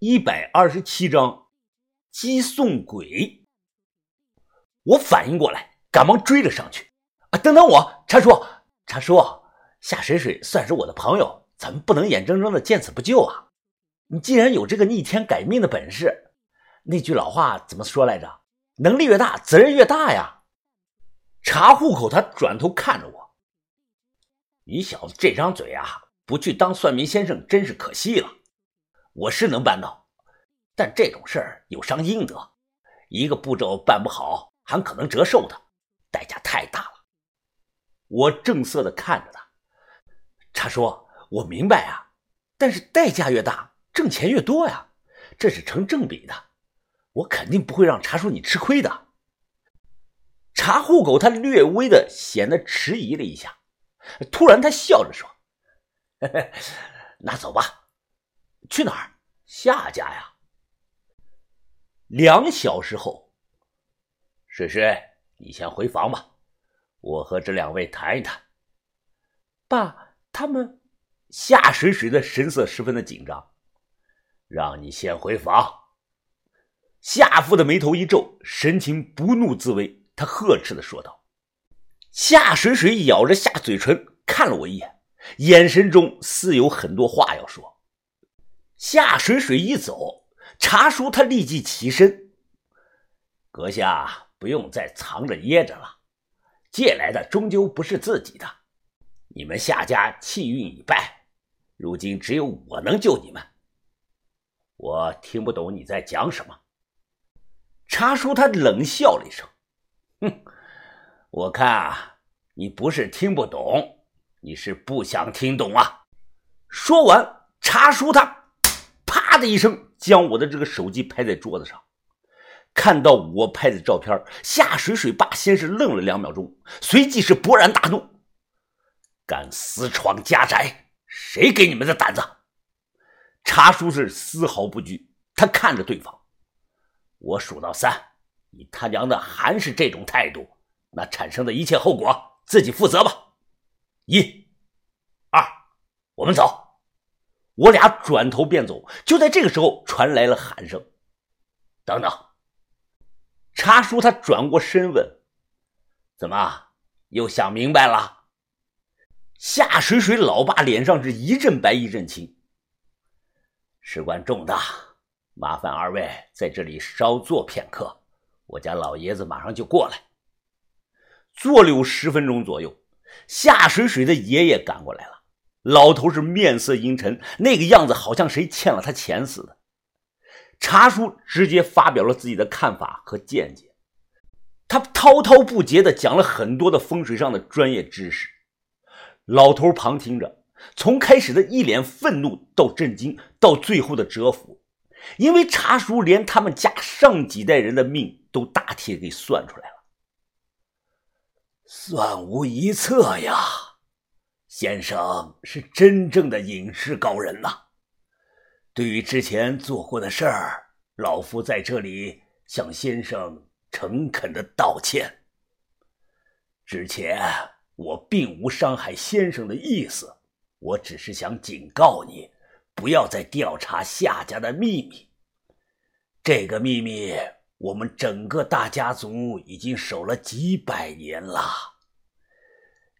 一百二十七章，击送鬼。我反应过来，赶忙追了上去。啊，等等我，茶叔，茶叔，夏水水算是我的朋友，咱们不能眼睁睁的见死不救啊！你既然有这个逆天改命的本事，那句老话怎么说来着？能力越大，责任越大呀！查户口，他转头看着我，你小子这张嘴啊！不去当算命先生，真是可惜了。我是能办到，但这种事儿有伤阴德，一个步骤办不好，还可能折寿的，代价太大了。我正色的看着他，茶叔，我明白啊，但是代价越大，挣钱越多呀，这是成正比的，我肯定不会让茶叔你吃亏的。茶户口他略微的显得迟疑了一下，突然他笑着说。那走吧，去哪儿？夏家呀。两小时后，水水，你先回房吧，我和这两位谈一谈。爸，他们夏水水的神色十分的紧张，让你先回房。夏父的眉头一皱，神情不怒自威，他呵斥的说道：“夏水水咬着下嘴唇，看了我一眼。”眼神中似有很多话要说。夏水水一走，茶叔他立即起身：“阁下不用再藏着掖着了，借来的终究不是自己的。你们夏家气运已败，如今只有我能救你们。”我听不懂你在讲什么。茶叔他冷笑了一声：“哼，我看啊，你不是听不懂。”你是不想听懂啊？说完，茶叔他啪的一声将我的这个手机拍在桌子上。看到我拍的照片，夏水水爸先是愣了两秒钟，随即是勃然大怒：“敢私闯家宅，谁给你们的胆子？”查叔是丝毫不惧，他看着对方：“我数到三，你他娘的还是这种态度，那产生的一切后果自己负责吧。”一、二，我们走。我俩转头便走。就在这个时候，传来了喊声：“等等！”茶叔他转过身问：“怎么又想明白了？”夏水水老爸脸上是一阵白一阵青。事关重大，麻烦二位在这里稍坐片刻，我家老爷子马上就过来。坐了有十分钟左右。夏水水的爷爷赶过来了，老头是面色阴沉，那个样子好像谁欠了他钱似的。茶叔直接发表了自己的看法和见解，他滔滔不绝地讲了很多的风水上的专业知识。老头旁听着，从开始的一脸愤怒到震惊，到最后的折服，因为茶叔连他们家上几代人的命都大体给算出来了。算无一策呀，先生是真正的隐士高人呐。对于之前做过的事儿，老夫在这里向先生诚恳的道歉。之前我并无伤害先生的意思，我只是想警告你，不要再调查夏家的秘密。这个秘密。我们整个大家族已经守了几百年了，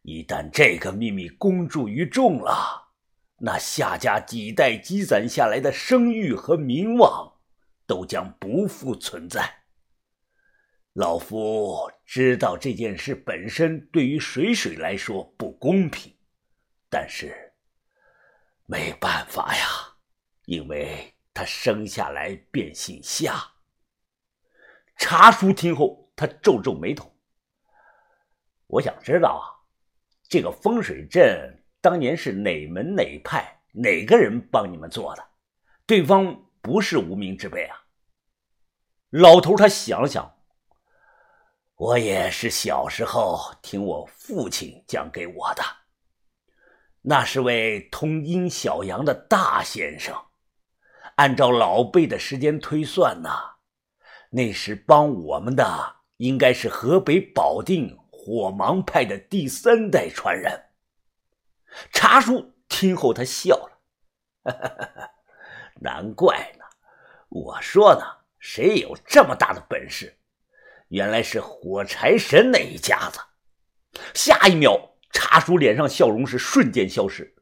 一旦这个秘密公诸于众了，那夏家几代积攒下来的声誉和名望都将不复存在。老夫知道这件事本身对于水水来说不公平，但是没办法呀，因为他生下来便姓夏。茶叔听后，他皱皱眉头。我想知道啊，这个风水阵当年是哪门哪派哪个人帮你们做的？对方不是无名之辈啊。老头他想了想，我也是小时候听我父亲讲给我的。那是位通阴小阳的大先生，按照老辈的时间推算呢。那时帮我们的应该是河北保定火芒派的第三代传人。茶叔听后，他笑了，难怪呢，我说呢，谁有这么大的本事？原来是火柴神那一家子。下一秒，茶叔脸上笑容是瞬间消失，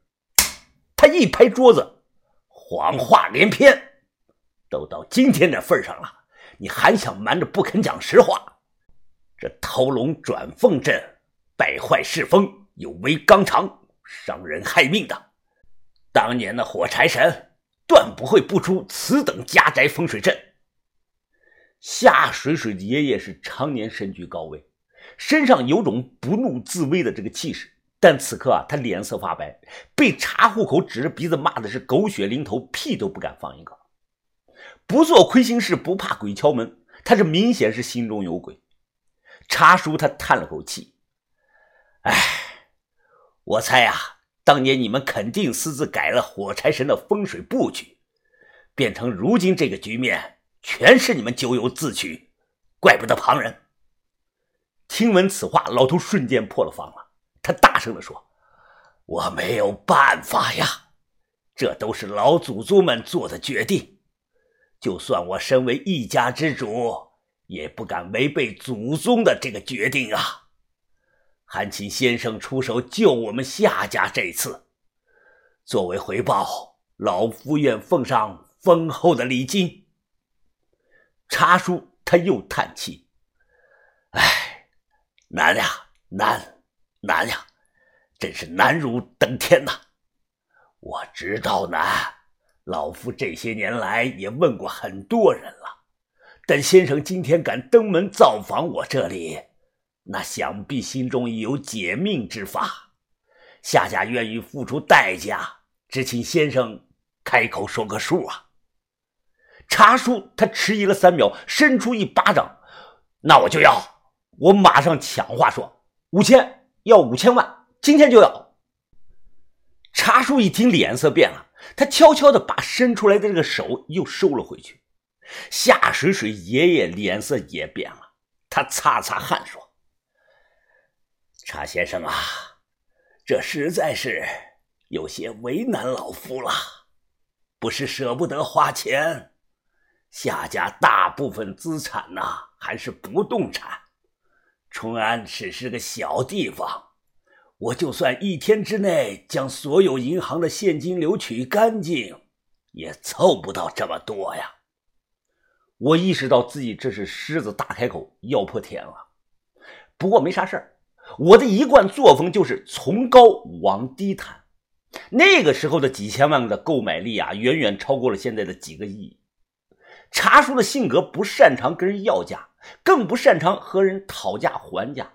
他一拍桌子，谎话连篇。都到今天这份上了，你还想瞒着不肯讲实话？这偷龙转凤阵败坏世风，有违纲常，伤人害命的。当年的火柴神断不会不出此等家宅风水阵。夏水水的爷爷是常年身居高位，身上有种不怒自威的这个气势，但此刻啊，他脸色发白，被查户口指着鼻子骂的是狗血淋头，屁都不敢放一个。不做亏心事，不怕鬼敲门。他这明显是心中有鬼。查叔他叹了口气：“哎，我猜啊，当年你们肯定私自改了火柴神的风水布局，变成如今这个局面，全是你们咎由自取，怪不得旁人。”听闻此话，老头瞬间破了防了。他大声地说：“我没有办法呀，这都是老祖宗们做的决定。”就算我身为一家之主，也不敢违背祖宗的这个决定啊！还请先生出手救我们夏家这次，作为回报，老夫愿奉上丰厚的礼金。查叔他又叹气：“唉，难呀，难，难呀，真是难如登天呐！我知道难。”老夫这些年来也问过很多人了，但先生今天敢登门造访我这里，那想必心中已有解命之法。夏家愿意付出代价，只请先生开口说个数啊！查叔他迟疑了三秒，伸出一巴掌：“那我就要！我马上抢话说，五千，要五千万，今天就要！”查叔一听，脸色变了。他悄悄地把伸出来的这个手又收了回去。夏水水爷爷脸色也变了，他擦擦汗说：“查先生啊，这实在是有些为难老夫了。不是舍不得花钱，夏家大部分资产呐还是不动产，淳安只是个小地方。”我就算一天之内将所有银行的现金流取干净，也凑不到这么多呀！我意识到自己这是狮子大开口，要破天了。不过没啥事儿，我的一贯作风就是从高往低谈。那个时候的几千万的购买力啊，远远超过了现在的几个亿。茶叔的性格不擅长跟人要价，更不擅长和人讨价还价。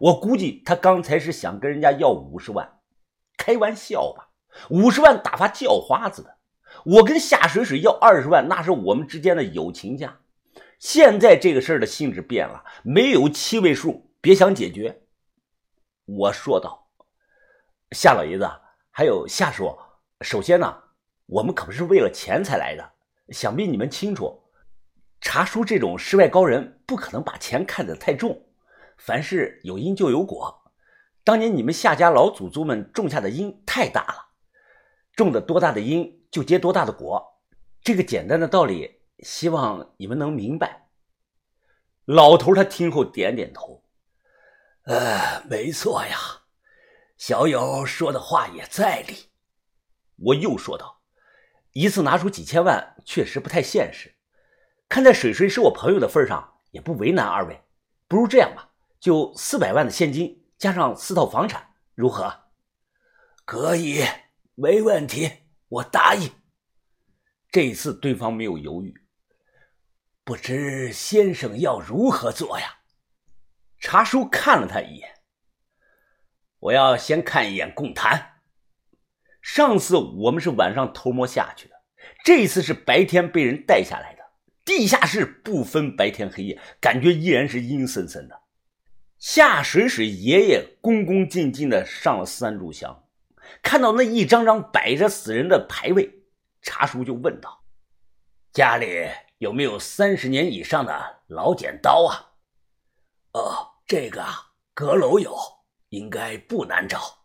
我估计他刚才是想跟人家要五十万，开玩笑吧？五十万打发叫花子的。我跟夏水水要二十万，那是我们之间的友情价。现在这个事儿的性质变了，没有七位数，别想解决。我说道：“夏老爷子，还有夏叔，首先呢，我们可不是为了钱才来的。想必你们清楚，查叔这种世外高人，不可能把钱看得太重。”凡事有因就有果，当年你们夏家老祖宗们种下的因太大了，种的多大的因就结多大的果，这个简单的道理，希望你们能明白。老头他听后点点头，呃，没错呀，小友说的话也在理。我又说道，一次拿出几千万确实不太现实，看在水水是我朋友的份上，也不为难二位，不如这样吧。就四百万的现金加上四套房产，如何？可以，没问题，我答应。这一次对方没有犹豫。不知先生要如何做呀？查叔看了他一眼。我要先看一眼供坛。上次我们是晚上偷摸下去的，这次是白天被人带下来的。地下室不分白天黑夜，感觉依然是阴森森的。夏水水爷爷恭恭敬敬的上了三炷香，看到那一张张摆着死人的牌位，查叔就问道：“家里有没有三十年以上的老剪刀啊？”“哦，这个啊，阁楼有，应该不难找。”“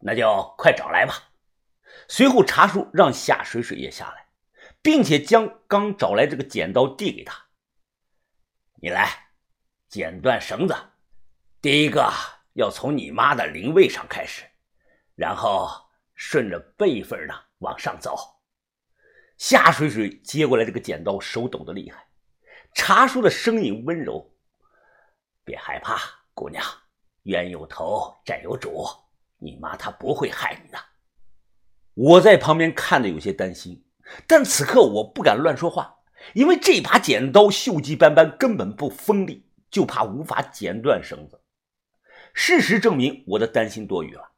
那就快找来吧。”随后查叔让夏水水也下来，并且将刚找来这个剪刀递给他：“你来，剪断绳子。第一个要从你妈的灵位上开始，然后顺着辈分呢往上走。”夏水水接过来这个剪刀，手抖得厉害。茶叔的声音温柔：“别害怕，姑娘，冤有头，债有主，你妈她不会害你的。”我在旁边看的有些担心，但此刻我不敢乱说话，因为这把剪刀锈迹斑斑，根本不锋利，就怕无法剪断绳子。事实证明，我的担心多余了。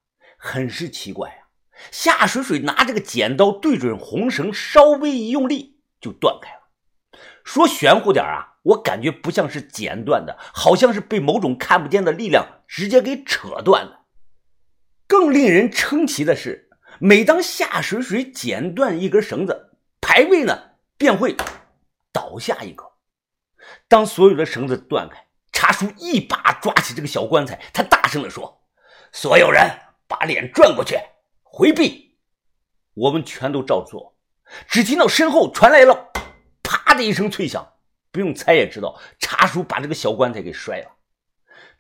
很是奇怪啊，夏水水拿这个剪刀对准红绳，稍微一用力就断开了。说玄乎点啊，我感觉不像是剪断的，好像是被某种看不见的力量直接给扯断了。更令人称奇的是。每当夏水水剪断一根绳子，牌位呢便会倒下一个。当所有的绳子断开，茶叔一把抓起这个小棺材，他大声地说：“所有人把脸转过去，回避。”我们全都照做。只听到身后传来了“啪”的一声脆响，不用猜也知道，茶叔把这个小棺材给摔了。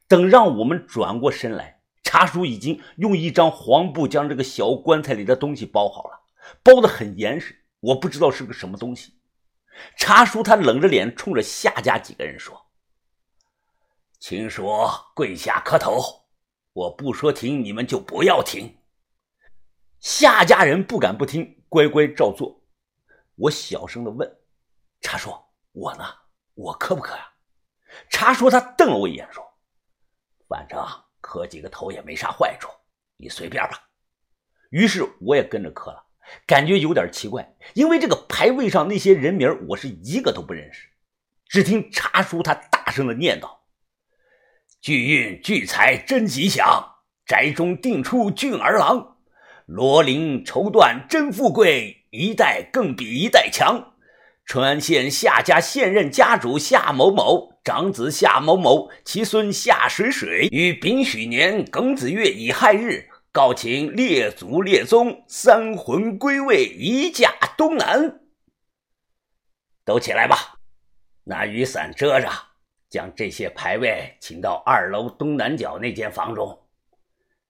等让我们转过身来。茶叔已经用一张黄布将这个小棺材里的东西包好了，包得很严实。我不知道是个什么东西。茶叔他冷着脸冲着夏家几个人说：“请说，跪下磕头。我不说停，你们就不要停。”夏家人不敢不听，乖乖照做。我小声的问茶叔：“我呢？我磕不磕呀？”茶叔他瞪了我一眼说：“反正。”磕几个头也没啥坏处，你随便吧。于是我也跟着磕了，感觉有点奇怪，因为这个牌位上那些人名我是一个都不认识。只听茶叔他大声的念叨：“聚运聚财真吉祥，宅中定出俊儿郎，罗林绸缎真富贵，一代更比一代强。”淳安县夏家现任家主夏某某，长子夏某某，其孙夏水水，于丙戌年庚子月乙亥日，告请列祖列宗三魂归位，移驾东南。都起来吧，拿雨伞遮着，将这些牌位请到二楼东南角那间房中。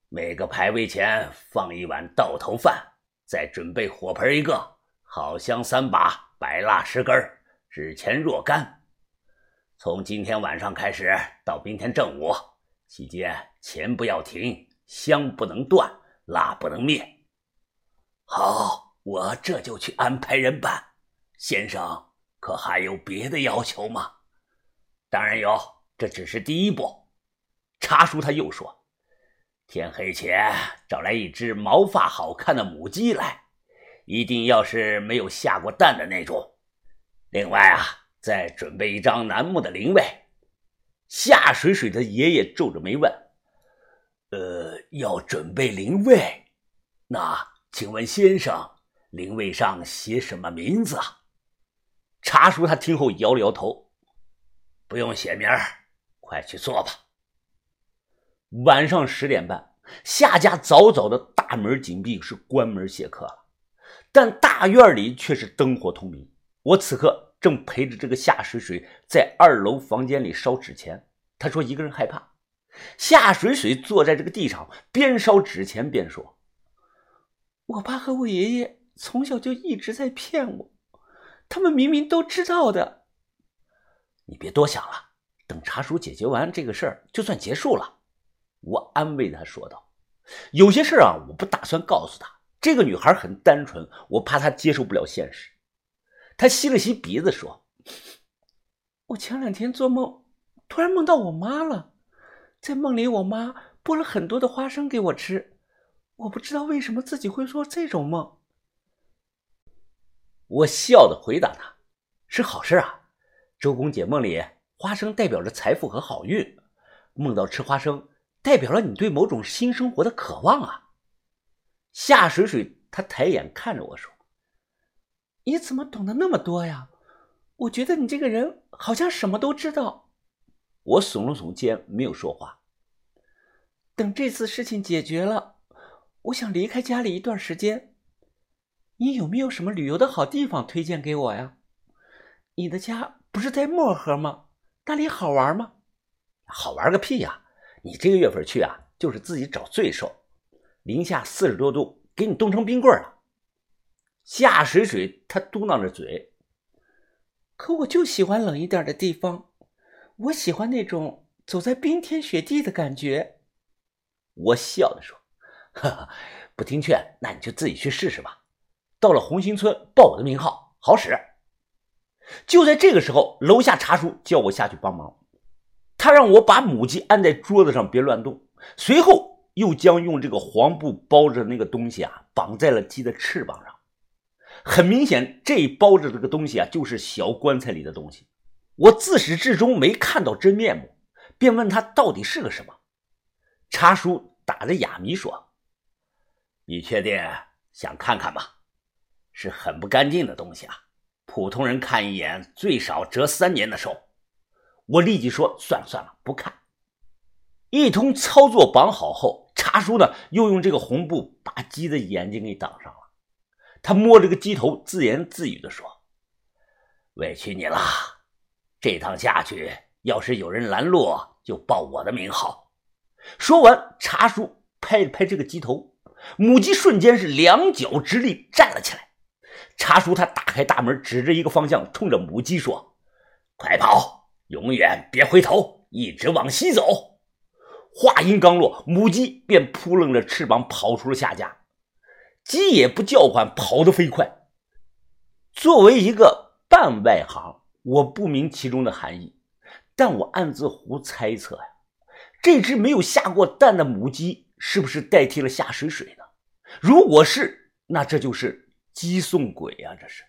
每个牌位前放一碗倒头饭，再准备火盆一个，好香三把。白蜡十根，纸钱若干。从今天晚上开始到明天正午期间，钱不要停，香不能断，蜡不能灭。好，我这就去安排人办。先生，可还有别的要求吗？当然有，这只是第一步。茶叔他又说：“天黑前找来一只毛发好看的母鸡来。”一定要是没有下过蛋的那种。另外啊，再准备一张楠木的灵位。夏水水的爷爷皱着眉问：“呃，要准备灵位？那请问先生，灵位上写什么名字啊？”茶叔他听后摇了摇头：“不用写名快去做吧。”晚上十点半，夏家早早的大门紧闭，是关门谢客了。但大院里却是灯火通明。我此刻正陪着这个夏水水在二楼房间里烧纸钱。他说一个人害怕。夏水水坐在这个地上，边烧纸钱边说：“我爸和我爷爷从小就一直在骗我，他们明明都知道的。你别多想了，等茶叔解决完这个事儿，就算结束了。”我安慰他说道：“有些事儿啊，我不打算告诉他。”这个女孩很单纯，我怕她接受不了现实。她吸了吸鼻子说：“我前两天做梦，突然梦到我妈了，在梦里我妈剥了很多的花生给我吃，我不知道为什么自己会做这种梦。”我笑的回答她：“是好事啊，周公解梦里花生代表着财富和好运，梦到吃花生代表了你对某种新生活的渴望啊。”夏水水，他抬眼看着我说：“你怎么懂得那么多呀？我觉得你这个人好像什么都知道。”我耸了耸肩，没有说话。等这次事情解决了，我想离开家里一段时间。你有没有什么旅游的好地方推荐给我呀？你的家不是在漠河吗？那里好玩吗？好玩个屁呀！你这个月份去啊，就是自己找罪受。零下四十多度，给你冻成冰棍了。夏水水他嘟囔着嘴，可我就喜欢冷一点的地方，我喜欢那种走在冰天雪地的感觉。我笑着说：“哈哈，不听劝，那你就自己去试试吧。到了红星村报我的名号，好使。”就在这个时候，楼下茶叔叫我下去帮忙，他让我把母鸡安在桌子上，别乱动。随后又将用这个黄布包着那个东西啊，绑在了鸡的翅膀上。很明显，这包着这个东西啊，就是小棺材里的东西。我自始至终没看到真面目，便问他到底是个什么。茶叔打着哑谜说：“你确定想看看吗？是很不干净的东西啊。”普通人看一眼，最少折三年的寿。我立即说：“算了算了，不看。”一通操作绑好后，茶叔呢又用这个红布把鸡的眼睛给挡上了。他摸着个鸡头，自言自语地说：“委屈你了，这趟下去，要是有人拦路，就报我的名号。”说完，茶叔拍了拍这个鸡头，母鸡瞬间是两脚直立站了起来。茶叔他打开大门，指着一个方向，冲着母鸡说：“快跑，永远别回头，一直往西走。”话音刚落，母鸡便扑棱着翅膀跑出了下家。鸡也不叫唤，跑得飞快。作为一个半外行，我不明其中的含义，但我暗自胡猜测呀：这只没有下过蛋的母鸡，是不是代替了下水水呢？如果是，那这就是。鸡送鬼呀，这是。